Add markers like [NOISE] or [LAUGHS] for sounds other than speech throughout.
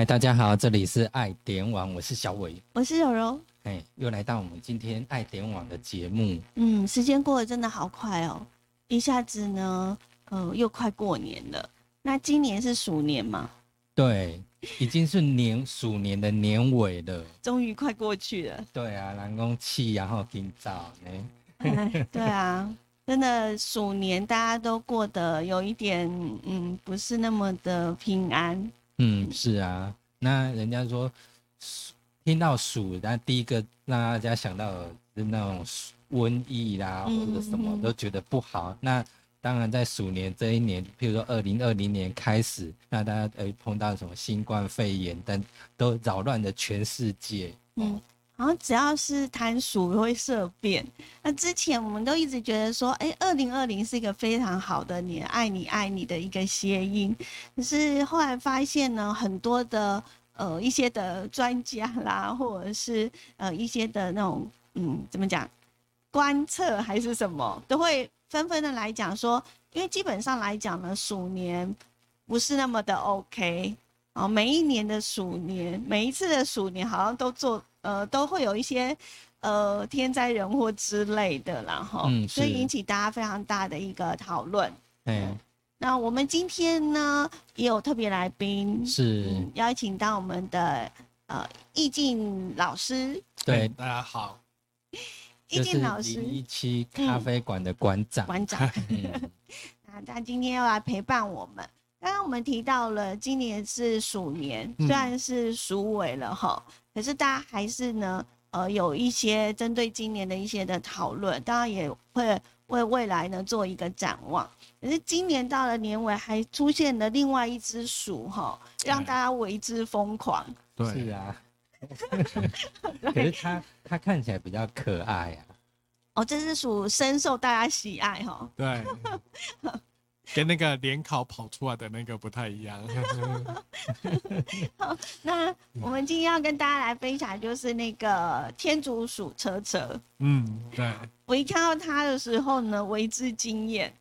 嗨，大家好，这里是爱点网，我是小伟，我是柔柔。哎，又来到我们今天爱点网的节目。嗯，时间过得真的好快哦，一下子呢，呃，又快过年了。那今年是鼠年嘛？对，已经是年鼠年的年尾了，终于快过去了。对啊，南宫气，然后今早呢？[LAUGHS] 对啊，真的鼠年大家都过得有一点，嗯，不是那么的平安。嗯，是啊，那人家说。听到鼠，那第一个让大家想到的是那种瘟疫啦，或者什么都觉得不好。那当然，在鼠年这一年，譬如说二零二零年开始，那大家呃碰到什么新冠肺炎等，都扰乱了全世界。嗯，然后只要是贪鼠会色变。那之前我们都一直觉得说，哎，二零二零是一个非常好的年，爱你爱你的一个谐音。可是后来发现呢，很多的。呃，一些的专家啦，或者是呃一些的那种，嗯，怎么讲，观测还是什么，都会纷纷的来讲说，因为基本上来讲呢，鼠年不是那么的 OK 啊，每一年的鼠年，每一次的鼠年，好像都做呃都会有一些呃天灾人祸之类的，然后，所以引起大家非常大的一个讨论。嗯。那我们今天呢也有特别来宾，是邀请到我们的呃易静老师。对，大家好，易静老师，一期咖啡馆的馆长。馆长，[LAUGHS] 那他今天要来陪伴我们。刚刚我们提到了今年是鼠年，虽然是鼠尾了哈，可是大家还是呢呃有一些针对今年的一些的讨论，当然也会为未来呢做一个展望。可是今年到了年尾，还出现了另外一只鼠哈，让大家为之疯狂。对，是啊。[LAUGHS] 可是它它看起来比较可爱啊。哦，这只鼠深受大家喜爱哈。对。[LAUGHS] 跟那个联考跑出来的那个不太一样。[LAUGHS] 好，那我们今天要跟大家来分享，就是那个天竺鼠车车。嗯，对。我一看到它的时候呢，为之惊艳。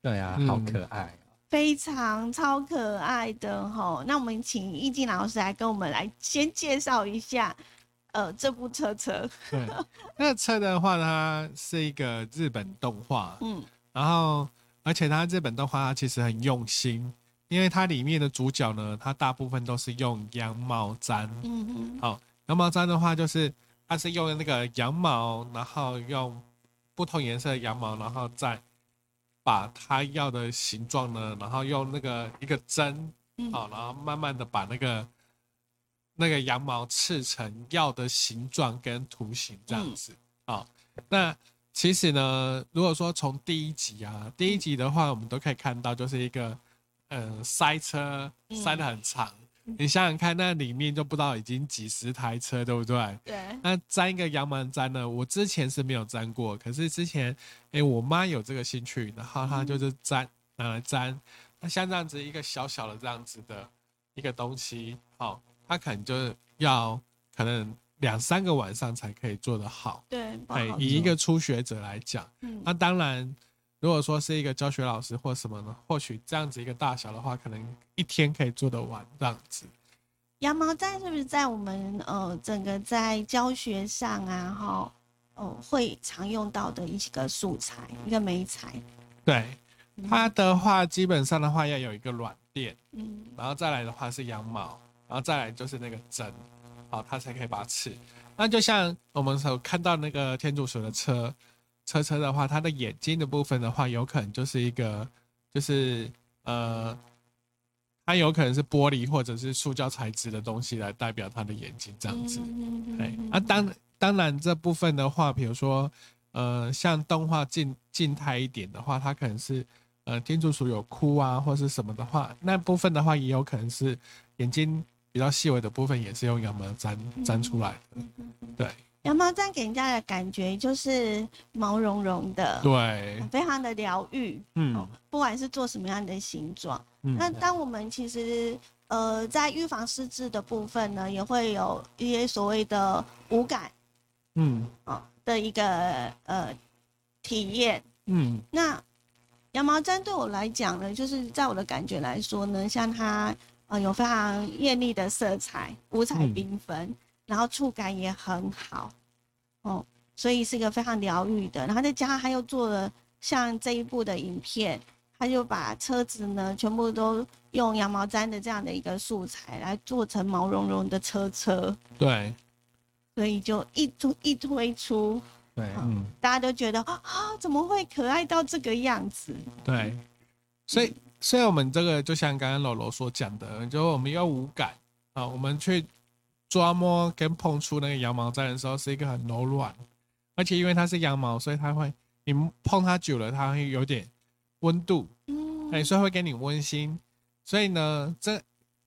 对啊，好可爱非常超可爱的吼。那我们请易静老师来跟我们来先介绍一下，呃，这部车车。对，那车的话，它是一个日本动画，[LAUGHS] 嗯，然后而且它这本动画它其实很用心，因为它里面的主角呢，它大部分都是用羊毛毡，嗯嗯，好，羊毛毡的话就是它是用那个羊毛，然后用不同颜色的羊毛，然后再。把它要的形状呢，然后用那个一个针，好，然后慢慢的把那个那个羊毛刺成要的形状跟图形这样子，好，那其实呢，如果说从第一集啊，第一集的话，我们都可以看到就是一个，嗯，塞车塞的很长。你想想看，那里面就不知道已经几十台车，对不对？对。那粘一个羊毛毡呢？我之前是没有粘过，可是之前，哎，我妈有这个兴趣，然后她就是粘拿来粘。那像这样子一个小小的这样子的一个东西，好，它可能就是要可能两三个晚上才可以做得好。对。哎，以一个初学者来讲，嗯，那当然。如果说是一个教学老师或什么呢？或许这样子一个大小的话，可能一天可以做得完这样子。羊毛毡是不是在我们呃整个在教学上啊，哈，哦会常用到的一个素材，一个媒材？对，它的话基本上的话要有一个软垫，嗯，然后再来的话是羊毛，然后再来就是那个针，好，它才可以把它刺。那就像我们所看到那个天竺鼠的车。车车的话，它的眼睛的部分的话，有可能就是一个，就是呃，它有可能是玻璃或者是塑胶材质的东西来代表它的眼睛这样子。哎，啊，当当然这部分的话，比如说呃，像动画静静态一点的话，它可能是呃天竺鼠有哭啊或是什么的话，那部分的话也有可能是眼睛比较细微的部分也是用羊毛粘粘出来的，对。羊毛毡给人家的感觉就是毛茸茸的，对，非常的疗愈。嗯，不管是做什么样的形状，那当我们其实呃在预防失智的部分呢，也会有一些所谓的无感，嗯，啊的一个呃体验。嗯，那羊毛毡对我来讲呢，就是在我的感觉来说呢，像它。呃有非常艳丽的色彩，五彩缤纷，然后触感也很好，哦，所以是一个非常疗愈的。然后再加上他又做了像这一部的影片，他就把车子呢全部都用羊毛毡的这样的一个素材来做成毛茸茸的车车，对，所以就一推一推出。对，嗯，大家都觉得啊，怎么会可爱到这个样子？对，所以，所以我们这个就像刚刚柔柔所讲的，就我们要无感啊，我们去抓摸跟碰触那个羊毛毡的时候，是一个很柔软，而且因为它是羊毛，所以它会，你碰它久了，它会有点温度，嗯，哎，所以会给你温馨。所以呢，这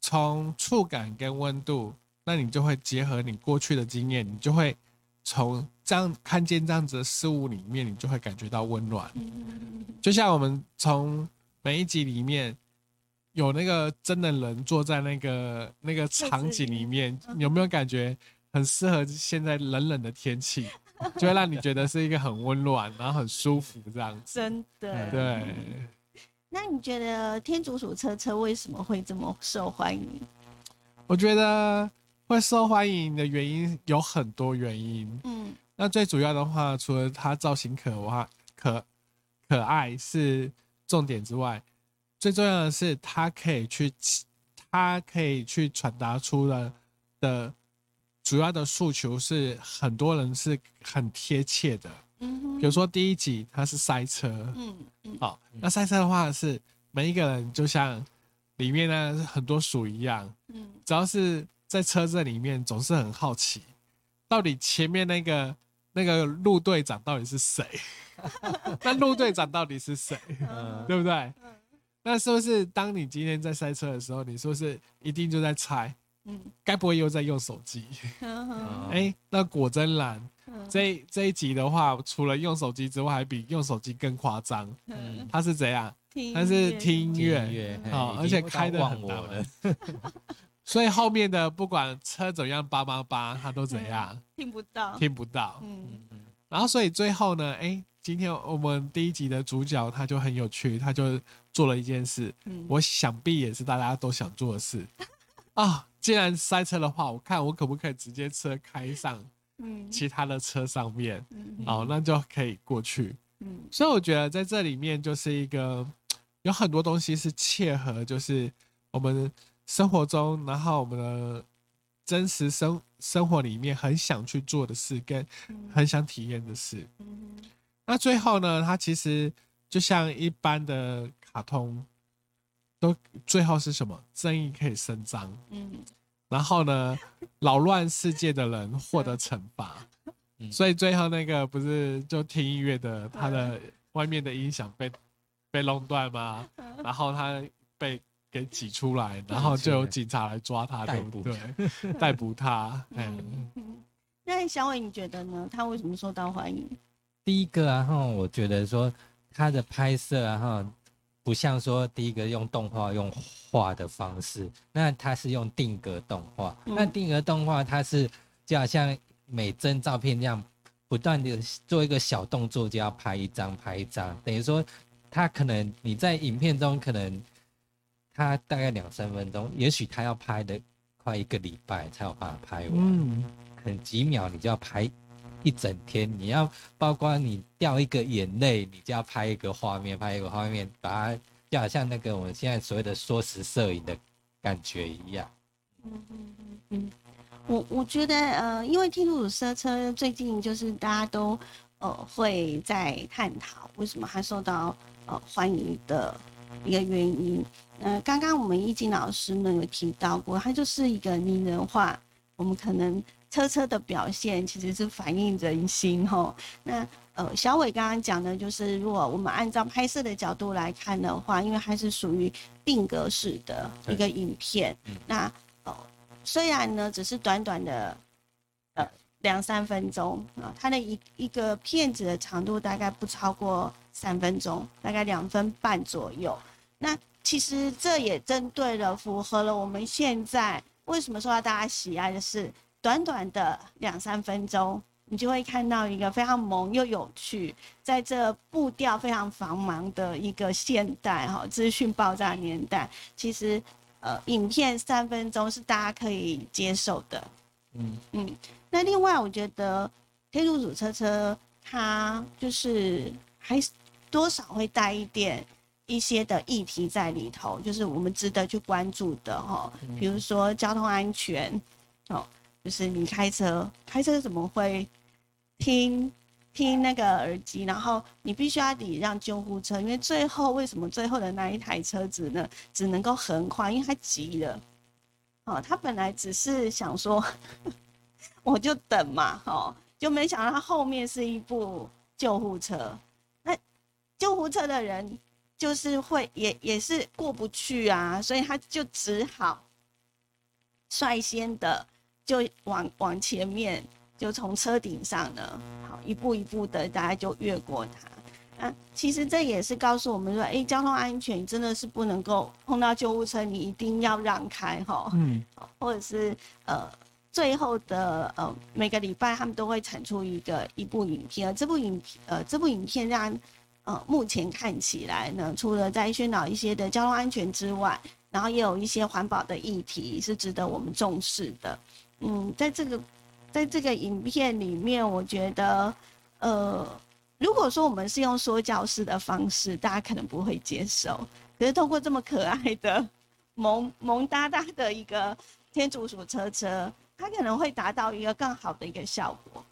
从触感跟温度，那你就会结合你过去的经验，你就会。从这样看见这样子的事物里面，你就会感觉到温暖。就像我们从每一集里面有那个真的人坐在那个那个场景里面，有没有感觉很适合现在冷冷的天气，[LAUGHS] 就会让你觉得是一个很温暖，然后很舒服这样子。真的。对。那你觉得天竺鼠车车为什么会这么受欢迎？我觉得。会受欢迎的原因有很多原因，嗯，那最主要的话，除了它造型可哇可可爱是重点之外，最重要的是它可以去，它可以去传达出了的主要的诉求是很多人是很贴切的，嗯，比如说第一集它是塞车，嗯嗯，好，那塞车的话是每一个人就像里面呢很多鼠一样，嗯，只要是。在车子里面总是很好奇，到底前面那个那个陆队长到底是谁？[LAUGHS] 那陆队长到底是谁？对不对？那是不是当你今天在塞车的时候，你是不是一定就在猜？嗯，该不会又在用手机？哎，那果真然，这这一集的话，除了用手机之外，还比用手机更夸张。嗯，他是怎样？他是听音乐，好，而且开的很大。[LAUGHS] 所以后面的不管车怎样叭叭叭，他都怎样听不到，听不到。嗯嗯。然后所以最后呢，哎，今天我们第一集的主角他就很有趣，他就做了一件事，我想必也是大家都想做的事 [LAUGHS] 啊。既然塞车的话，我看我可不可以直接车开上其他的车上面，哦，那就可以过去。嗯。所以我觉得在这里面就是一个有很多东西是切合，就是我们。生活中，然后我们的真实生生活里面很想去做的事，跟很想体验的事。那最后呢，它其实就像一般的卡通，都最后是什么？正义可以伸张。嗯。然后呢，[LAUGHS] 扰乱世界的人获得惩罚。所以最后那个不是就听音乐的，他的外面的音响被被弄断吗？然后他被。给挤出来，然后就有警察来抓他，对不对？逮捕他。[LAUGHS] 嗯，那小伟，你觉得呢？他为什么受到欢迎？第一个啊，哈，我觉得说他的拍摄啊，哈，不像说第一个用动画用画的方式，那他是用定格动画。那定格动画，它是就好像每帧照片这样，不断的做一个小动作，就要拍一张，拍一张。等于说，他可能你在影片中可能。他大概两三分钟，也许他要拍的快一个礼拜才有办法拍完。嗯，可能几秒你就要拍一整天，你要包括你掉一个眼泪，你就要拍一个画面，拍一个画面，把它就好像那个我们现在所谓的缩时摄影的感觉一样。嗯嗯嗯嗯，我我觉得呃，因为天路车车最近就是大家都呃会在探讨为什么它受到呃欢迎的一个原因。呃，刚刚我们易经老师呢有提到过，它就是一个拟人化。我们可能车车的表现其实是反映人心吼。那呃，小伟刚刚讲的就是，如果我们按照拍摄的角度来看的话，因为它是属于定格式的一个影片，那呃，虽然呢只是短短的呃两三分钟啊，它的一一个片子的长度大概不超过三分钟，大概两分半左右。那其实这也针对了，符合了我们现在为什么受到大家喜爱的是，短短的两三分钟，你就会看到一个非常萌又有趣，在这步调非常繁忙的一个现代哈资讯爆炸年代，其实呃影片三分钟是大家可以接受的。嗯嗯，那另外我觉得天竺鼠车车它就是还是多少会带一点一些的议题在里头，就是我们值得去关注的哈，比如说交通安全哦，就是你开车开车怎么会听？听那个耳机，然后你必须要礼让救护车，因为最后为什么最后的那一台车子呢，只能够横跨，因为他急了。哦，他本来只是想说，[LAUGHS] 我就等嘛，哦，就没想到他后面是一部救护车，那救护车的人就是会也也是过不去啊，所以他就只好率先的就往往前面。就从车顶上呢，好一步一步的，大家就越过它。啊，其实这也是告诉我们说，哎，交通安全真的是不能够碰到救护车，你一定要让开哈。嗯。或者是呃，最后的呃，每个礼拜他们都会产出一个一部影片，这部影呃这部影片让呃目前看起来呢，除了在宣导一些的交通安全之外，然后也有一些环保的议题是值得我们重视的。嗯，在这个。在这个影片里面，我觉得，呃，如果说我们是用说教式的方式，大家可能不会接受。可是通过这么可爱的萌萌哒哒的一个天竺鼠车车，它可能会达到一个更好的一个效果。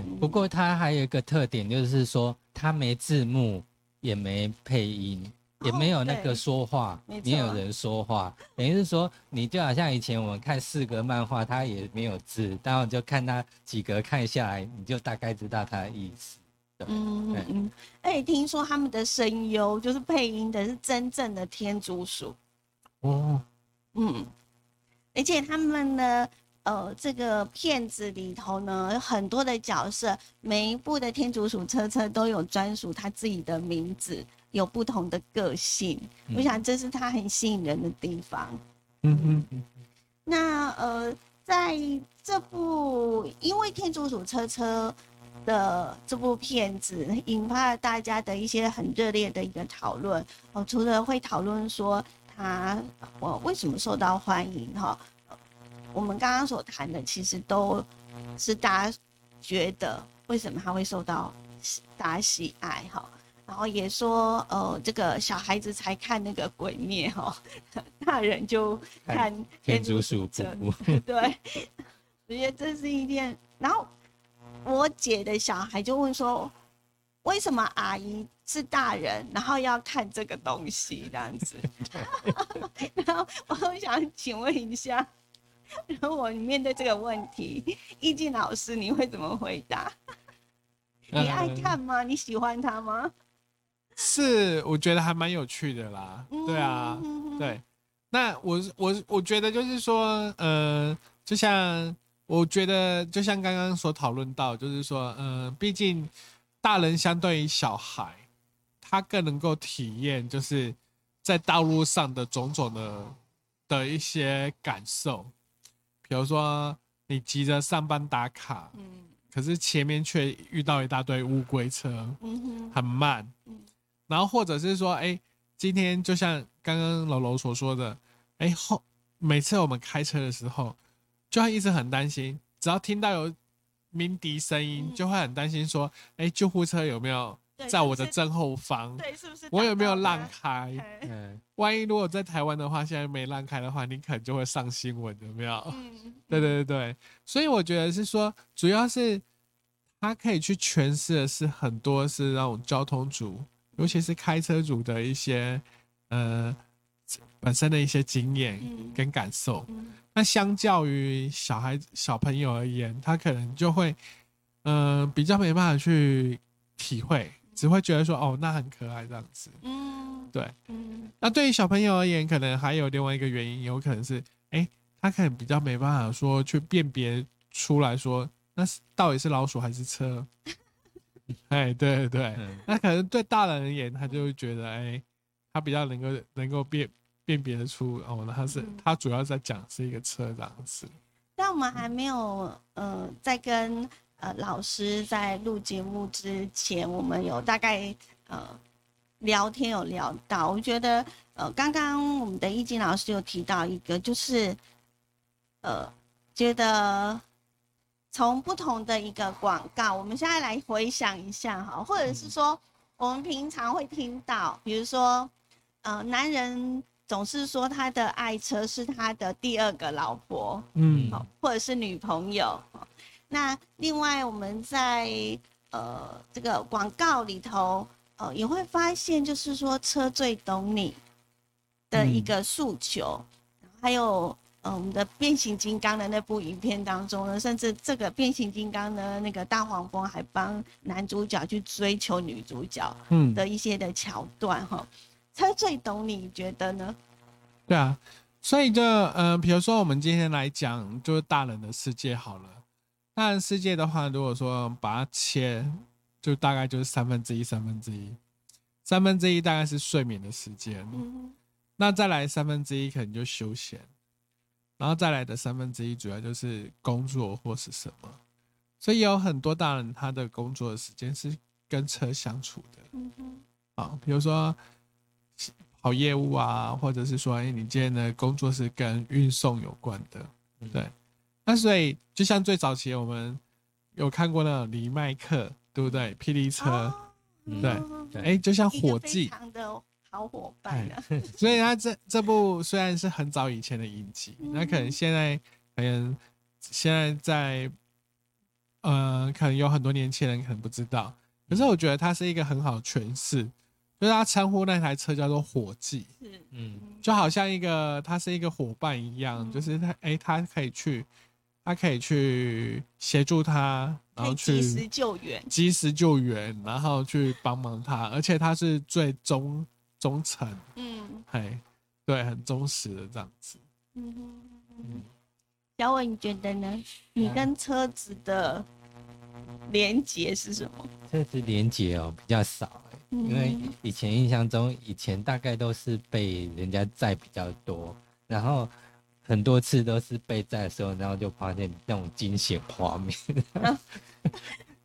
嗯，不过它还有一个特点，就是说它没字幕，也没配音。也没有那个说话，没有人说话，等于是说，你就好像以前我们看四格漫画，它也没有字，然后就看它几格看下来，你就大概知道它的意思。嗯嗯嗯。哎，听说他们的声优就是配音的是真正的天竺鼠。哦。嗯。而且他们呢，呃，这个片子里头呢，有很多的角色，每一部的天竺鼠车车都有专属他自己的名字。有不同的个性，我想这是他很吸引人的地方。嗯嗯那呃，在这部因为天竺鼠车车的这部片子，引发了大家的一些很热烈的一个讨论。哦，除了会讨论说他我为什么受到欢迎哈，我们刚刚所谈的其实都是大家觉得为什么他会受到大家喜爱哈。然后也说，呃，这个小孩子才看那个鬼灭哈，大人就看天竺鼠 [LAUGHS] 对，我觉得这是一件。然后我姐的小孩就问说，为什么阿姨是大人，然后要看这个东西这样子？[LAUGHS] 然后我想请问一下，如果你面对这个问题，易静老师你会怎么回答？[LAUGHS] 你爱看吗？你喜欢他吗？是，我觉得还蛮有趣的啦。对啊，对。那我我我觉得就是说，呃，就像我觉得，就像刚刚所讨论到，就是说，嗯，毕竟大人相对于小孩，他更能够体验，就是在道路上的种种的的一些感受。比如说，你急着上班打卡，嗯，可是前面却遇到一大堆乌龟车，嗯哼，很慢，嗯。然后或者是说，哎，今天就像刚刚楼楼所说的，哎后每次我们开车的时候，就会一直很担心，只要听到有鸣笛声音，就会很担心说，哎，救护车有没有在我的正后方？对，是不是？我有没有让开？嗯，[LAUGHS] 万一如果在台湾的话，现在没让开的话，你可能就会上新闻，有没有？嗯，对对对对，所以我觉得是说，主要是他可以去诠释的是很多是那种交通组。尤其是开车组的一些，呃，本身的一些经验跟感受，那相较于小孩小朋友而言，他可能就会，嗯，比较没办法去体会，只会觉得说，哦，那很可爱这样子。嗯，对。嗯，那对于小朋友而言，可能还有另外一个原因，有可能是，哎，他可能比较没办法说去辨别出来说，那是到底是老鼠还是车。[LAUGHS] 哎，对对，那可能对大人而言，他就会觉得，哎，他比较能够能够辨辨别得出，哦，那他是他主要在讲是一个车这样子。但我们还没有，呃，在跟呃老师在录节目之前，我们有大概呃聊天有聊到，我觉得呃，刚刚我们的易经老师有提到一个，就是呃，觉得从不同的一个广告，我们现在来回想一下哈，或者是说我们平常会听到，比如说呃，男人总是说他的爱车是他的第二个老婆，嗯，或者是女朋友。那另外我们在呃这个广告里头。呃，也会发现，就是说车最懂你的一个诉求，还有呃，我们的变形金刚的那部影片当中呢，甚至这个变形金刚呢那个大黄蜂还帮男主角去追求女主角，嗯，的一些的桥段哈，车最懂你，觉得呢？对啊，所以就呃，比如说我们今天来讲，就是大人的世界好了，大人世界的话，如果说把它切。就大概就是三分之一，三分之一，三分之一大概是睡眠的时间，那再来三分之一可能就休闲，然后再来的三分之一主要就是工作或是什么，所以有很多大人他的工作的时间是跟车相处的，嗯啊，比如说跑业务啊，或者是说，哎，你今天的工作是跟运送有关的，对，那所以就像最早期我们有看过那种黎麦克。对不对？霹雳车，对，哎，就像火计，的好伙伴。[LAUGHS] 所以他这这部虽然是很早以前的影集，那可能现在可能现在在，呃，可能有很多年轻人可能不知道。可是我觉得它是一个很好诠释，就是他称呼那台车叫做火计，嗯，就好像一个他是一个伙伴一样，就是他，哎，他可以去。他可以去协助他，然后去及时救援，及时救援，然后去帮忙他，而且他是最忠忠诚，嗯，嘿，对，很忠实的这样子。嗯嗯，小伟，你觉得呢？你跟车子的连接是什么？车子连接哦，比较少，因为以前印象中，以前大概都是被人家载比较多，然后。很多次都是被载的时候，然后就发现那种惊险画面，[LAUGHS]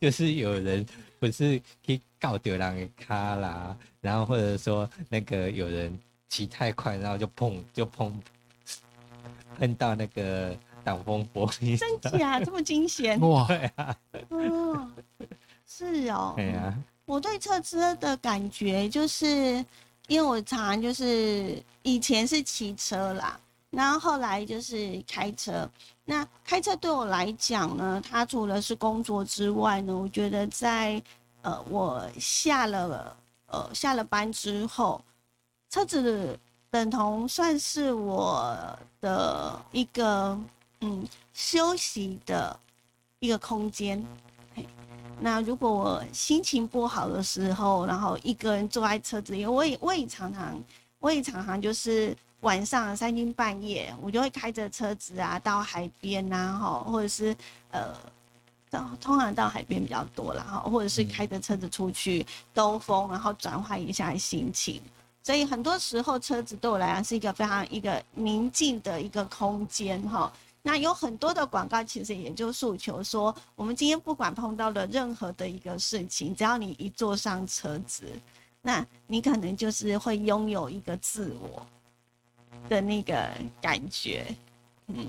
就是有人不是去告丢人的卡啦，然后或者说那个有人骑太快，然后就碰就碰碰到那个挡风玻璃，真假这么惊险？[LAUGHS] 哇，哦，是哦，对啊，我对车车的感觉就是，因为我常就是以前是骑车啦。然后后来就是开车，那开车对我来讲呢，它除了是工作之外呢，我觉得在呃我下了呃下了班之后，车子等同算是我的一个嗯休息的一个空间。那如果我心情不好的时候，然后一个人坐在车子里，我也我也常常我也常常就是。晚上三更半夜，我就会开着车子啊，到海边呐，哈，或者是呃，到通常到海边比较多了哈，或者是开着车子出去兜风，然后转换一下心情。所以很多时候，车子对我来讲是一个非常一个宁静的一个空间哈。那有很多的广告，其实也就诉求说，我们今天不管碰到了任何的一个事情，只要你一坐上车子，那你可能就是会拥有一个自我。的那个感觉，嗯，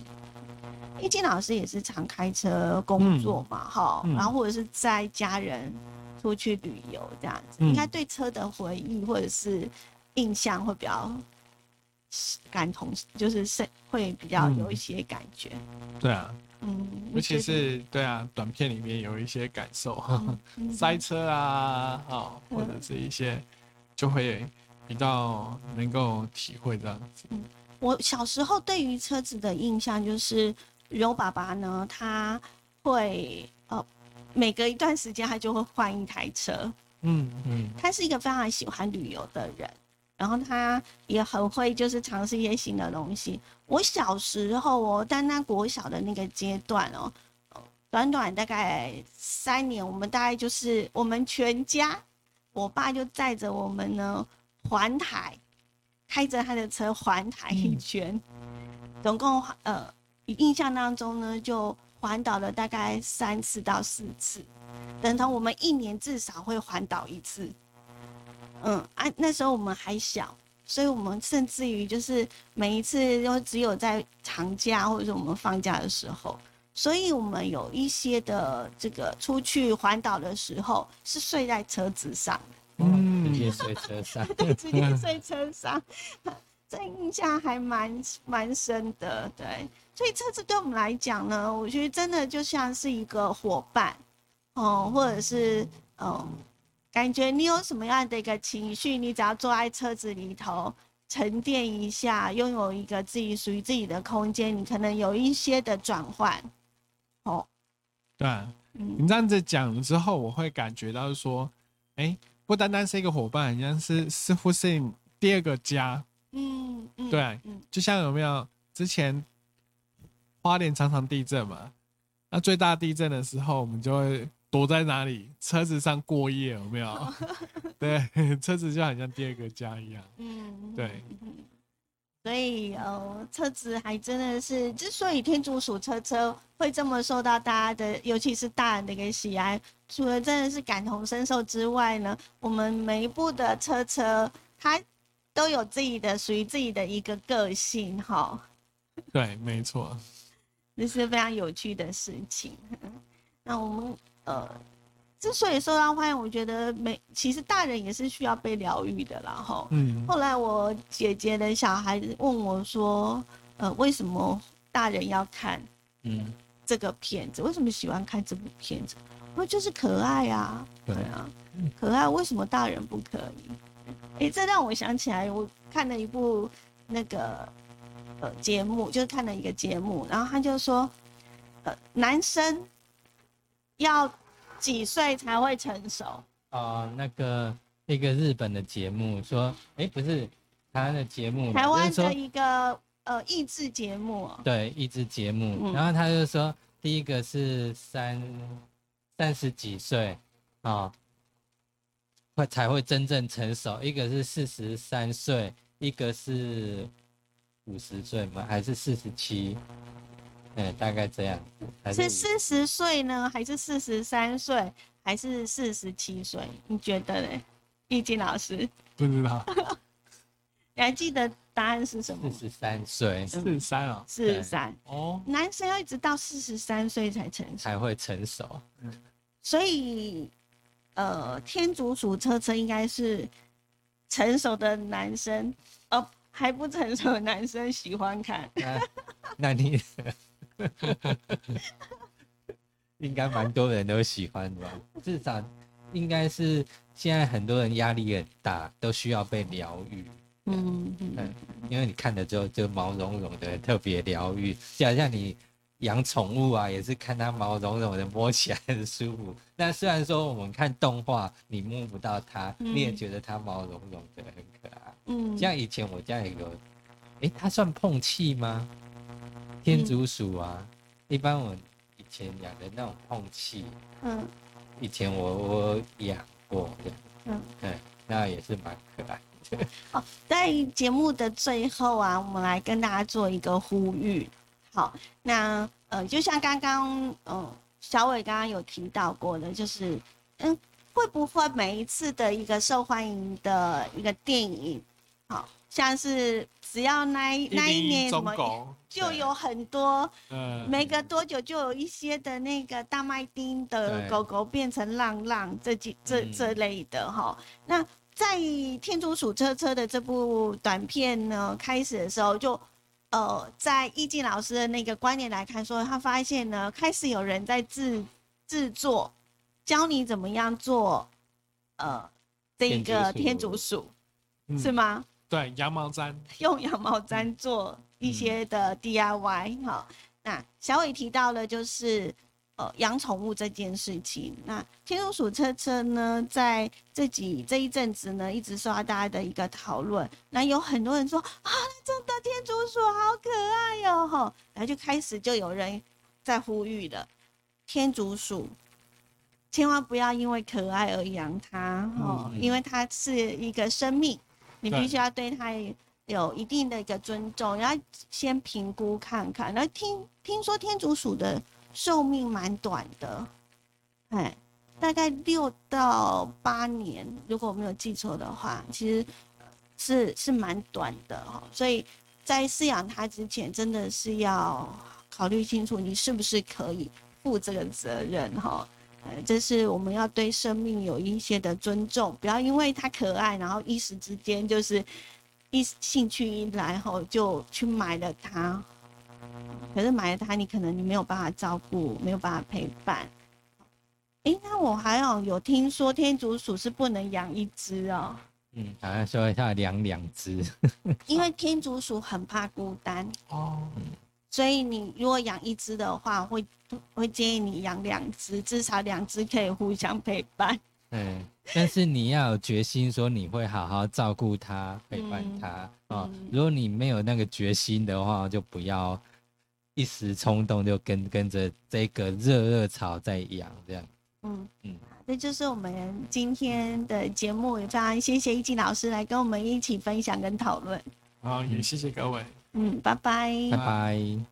易经老师也是常开车工作嘛，哈，然后或者是在家人出去旅游这样子，应该对车的回忆或者是印象会比较感同，就是是会比较有一些感觉。对啊，嗯，尤其是对啊，短片里面有一些感受，[LAUGHS] 塞车啊，哦，或者是一些就会。比较能够体会这样子。嗯，我小时候对于车子的印象就是，柔爸爸呢，他会呃，每隔一段时间他就会换一台车。嗯嗯，他是一个非常喜欢旅游的人，然后他也很会就是尝试一些新的东西。我小时候哦，单单国小的那个阶段哦，短短大概三年，我们大概就是我们全家，我爸就载着我们呢。环台，开着他的车环台一圈，总共呃，印象当中呢，就环岛了大概三次到四次，等同我们一年至少会环岛一次。嗯啊，那时候我们还小，所以我们甚至于就是每一次都只有在长假或者是我们放假的时候，所以我们有一些的这个出去环岛的时候是睡在车子上，嗯，直接睡车上，对，直接睡车上，这印象还蛮蛮深的，对。所以车子对我们来讲呢，我觉得真的就像是一个伙伴，哦，或者是嗯。感觉你有什么样的一个情绪，你只要坐在车子里头沉淀一下，拥有一个自己属于自己的空间，你可能有一些的转换。哦，对，你这样子讲之后，我会感觉到说，哎，不单单是一个伙伴，好像是似乎是第二个家。嗯嗯，对，就像有没有之前花莲常常地震嘛？那最大地震的时候，我们就会。躲在哪里？车子上过夜有没有？[LAUGHS] 对，[LAUGHS] 车子就好像第二个家一样。嗯，对。所以呃，车子还真的是，之所以天竺鼠车车会这么受到大家的，尤其是大人的一个喜爱，除了真的是感同身受之外呢，我们每一部的车车它都有自己的属于自己的一个个性哈。对，没错。[LAUGHS] 这是非常有趣的事情。那我们。呃，之所以受到欢迎，我觉得每其实大人也是需要被疗愈的，然后，嗯，后来我姐姐的小孩子问我说，呃，为什么大人要看，嗯，这个片子？为什么喜欢看这部片子？我说就是可爱啊，对啊，可爱，为什么大人不可以？哎，这让我想起来，我看了一部那个呃节目，就是看了一个节目，然后他就说，呃，男生。要几岁才会成熟？哦，那个一个日本的节目说，哎，不是台湾的节目，台湾的一个呃益智节目。对，益智节目。然后他就说，第一个是三三十几岁啊，会才会真正成熟；一个是四十三岁，一个是五十岁吗？还是四十七？哎，大概这样，是四十岁呢，还是四十三岁，还是四十七岁？你觉得呢？易经老师不知道，[LAUGHS] 你还记得答案是什么？四十三岁，四十三啊，四十三哦。男生要一直到四十三岁才成熟，才会成熟。所以，呃，天竺鼠车车应该是成熟的男生，哦，还不成熟的男生喜欢看。那你？[LAUGHS] 应该蛮多人都喜欢的吧？至少应该是现在很多人压力很大，都需要被疗愈。嗯嗯，因为你看了之后就毛茸茸的，特别疗愈。就好像你养宠物啊，也是看它毛茸茸的，摸起来很舒服。那虽然说我们看动画，你摸不到它，你也觉得它毛茸茸的很可爱。嗯，像以前我家也有个，哎，它算碰气吗？天竺鼠啊，一般我以前养的那种碰气，嗯，以前我我养过的，嗯，对，那也是蛮可爱的。[LAUGHS] 哦，在节目的最后啊，我们来跟大家做一个呼吁。好，那呃，就像刚刚嗯小伟刚刚有提到过的，就是嗯，会不会每一次的一个受欢迎的一个电影，好像是。只要那那一年什么，就有很多，每隔多久就有一些的那个大麦丁的狗狗变成浪浪这几这这类的哈。那在天竺鼠车车的这部短片呢开始的时候，就呃在易静老师的那个观念来看，说他发现呢开始有人在制制作，教你怎么样做，呃这个天竺鼠，是吗？对，羊毛毡 [LAUGHS] 用羊毛毡做一些的 DIY 哈。那小伟提到了就是呃养宠物这件事情。那天竺鼠车车呢，在这几这一阵子呢，一直受到大家的一个讨论。那有很多人说啊，真的天竺鼠好可爱哟哈。然后就开始就有人在呼吁了，天竺鼠千万不要因为可爱而养它哦，因为它是一个生命。你必须要对他有一定的一个尊重，然后先评估看看。然后听听说天竺鼠的寿命蛮短的，哎，大概六到八年，如果我没有记错的话，其实是是蛮短的哈。所以在饲养它之前，真的是要考虑清楚你是不是可以负这个责任哈。呃，这是我们要对生命有一些的尊重，不要因为它可爱，然后一时之间就是一兴趣一来后就去买了它。可是买了它，你可能你没有办法照顾，没有办法陪伴。哎，那我还有有听说天竺鼠是不能养一只哦。嗯，好像说要养两只，因为天竺鼠很怕孤单哦。所以你如果养一只的话，会会建议你养两只，至少两只可以互相陪伴。嗯，但是你要有决心，说你会好好照顾它，陪伴它啊。如果你没有那个决心的话，就不要一时冲动就跟跟着这个热热潮在养这样。嗯嗯，这就是我们今天的节目，也非常谢谢一静老师来跟我们一起分享跟讨论。好，也谢谢各位。嗯拜拜。拜拜。